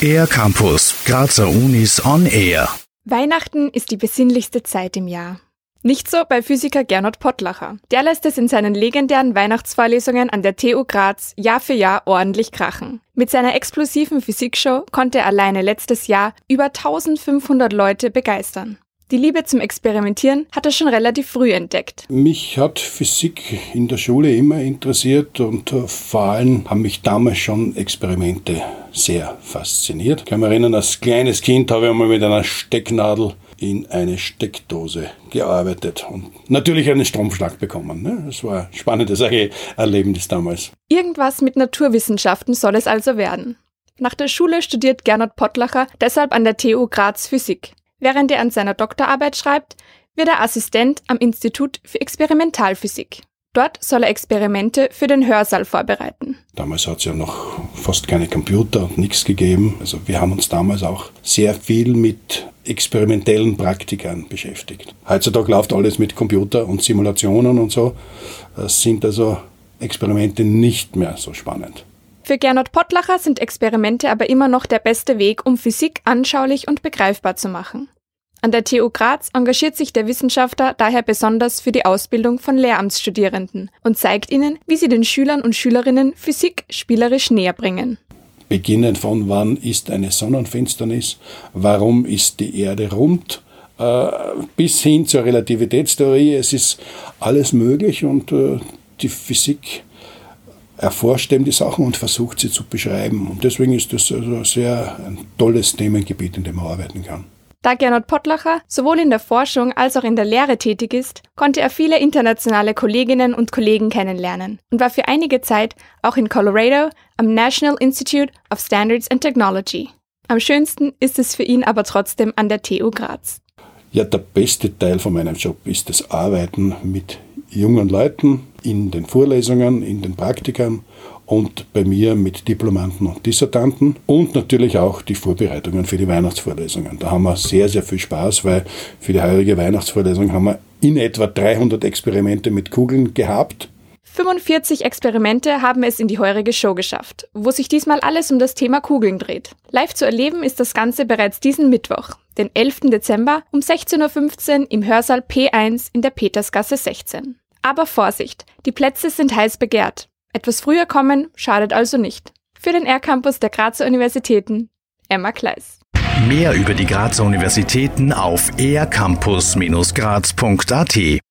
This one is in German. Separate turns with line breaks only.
Air Campus, Grazer Unis on Air.
Weihnachten ist die besinnlichste Zeit im Jahr. Nicht so bei Physiker Gernot Pottlacher. Der lässt es in seinen legendären Weihnachtsvorlesungen an der TU Graz Jahr für Jahr ordentlich krachen. Mit seiner explosiven Physikshow konnte er alleine letztes Jahr über 1500 Leute begeistern. Die Liebe zum Experimentieren hat er schon relativ früh entdeckt.
Mich hat Physik in der Schule immer interessiert und äh, vor allem haben mich damals schon Experimente sehr fasziniert. Ich kann mich erinnern, als kleines Kind habe ich einmal mit einer Stecknadel in eine Steckdose gearbeitet und natürlich einen Stromschlag bekommen. Ne? Das war ein spannendes Erlebnis damals.
Irgendwas mit Naturwissenschaften soll es also werden. Nach der Schule studiert Gernot Pottlacher deshalb an der TU Graz Physik. Während er an seiner Doktorarbeit schreibt, wird er Assistent am Institut für Experimentalphysik. Dort soll er Experimente für den Hörsaal vorbereiten.
Damals hat es ja noch fast keine Computer und nichts gegeben. Also wir haben uns damals auch sehr viel mit experimentellen Praktikern beschäftigt. Heutzutage läuft alles mit Computer und Simulationen und so. Es sind also Experimente nicht mehr so spannend.
Für Gernot Pottlacher sind Experimente aber immer noch der beste Weg, um Physik anschaulich und begreifbar zu machen. An der TU Graz engagiert sich der Wissenschaftler daher besonders für die Ausbildung von Lehramtsstudierenden und zeigt ihnen, wie sie den Schülern und Schülerinnen Physik spielerisch näher bringen.
Beginnend von wann ist eine Sonnenfinsternis, warum ist die Erde rund, äh, bis hin zur Relativitätstheorie. Es ist alles möglich und äh, die Physik erforscht eben die Sachen und versucht sie zu beschreiben. Und deswegen ist das also sehr ein tolles Themengebiet, in dem man arbeiten kann.
Da Gernot Pottlacher sowohl in der Forschung als auch in der Lehre tätig ist, konnte er viele internationale Kolleginnen und Kollegen kennenlernen und war für einige Zeit auch in Colorado am National Institute of Standards and Technology. Am schönsten ist es für ihn aber trotzdem an der TU Graz.
Ja, der beste Teil von meinem Job ist das Arbeiten mit jungen Leuten in den Vorlesungen, in den Praktikern und bei mir mit Diplomanten und Dissertanten und natürlich auch die Vorbereitungen für die Weihnachtsvorlesungen. Da haben wir sehr, sehr viel Spaß, weil für die heurige Weihnachtsvorlesung haben wir in etwa 300 Experimente mit Kugeln gehabt.
45 Experimente haben es in die heurige Show geschafft, wo sich diesmal alles um das Thema Kugeln dreht. Live zu erleben ist das Ganze bereits diesen Mittwoch, den 11. Dezember um 16.15 Uhr im Hörsaal P1 in der Petersgasse 16. Aber Vorsicht, die Plätze sind heiß begehrt. Etwas früher kommen schadet also nicht. Für den R-Campus der Grazer Universitäten, Emma Kleis.
Mehr über die Grazer Universitäten auf ercampus-graz.at